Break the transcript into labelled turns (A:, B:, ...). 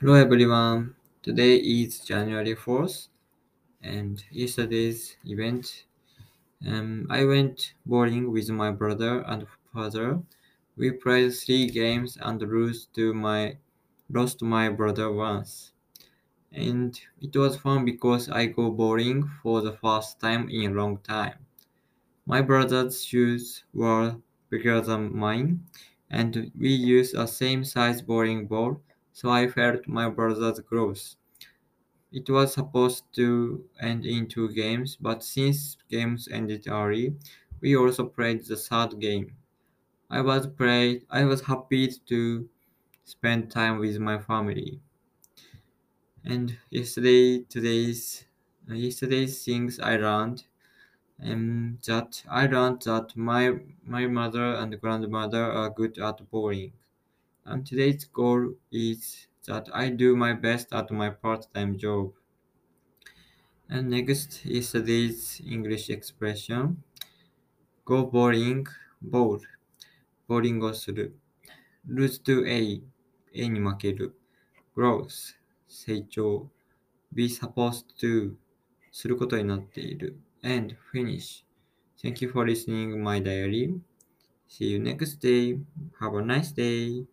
A: Hello everyone. Today is January 4th and yesterday's event. Um, I went bowling with my brother and father. We played three games and lost to my lost my brother once. And it was fun because I go bowling for the first time in a long time. My brother's shoes were bigger than mine, and we used a same size bowling ball, so I felt my brother's growth. It was supposed to end in two games, but since games ended early, we also played the third game. I was played, I was happy to spend time with my family. And yesterday, today's, yesterday's things I learned, and that I learned that my my mother and grandmother are good at bowling And today's goal is that I do my best at my part-time job. And next is today's English expression. Go bowling, bowl. ボーリングをする。lose to A、A に負ける。growth、成長。be supposed to、することになっている。and finish。Thank you for listening my diary. See you next day. Have a nice day.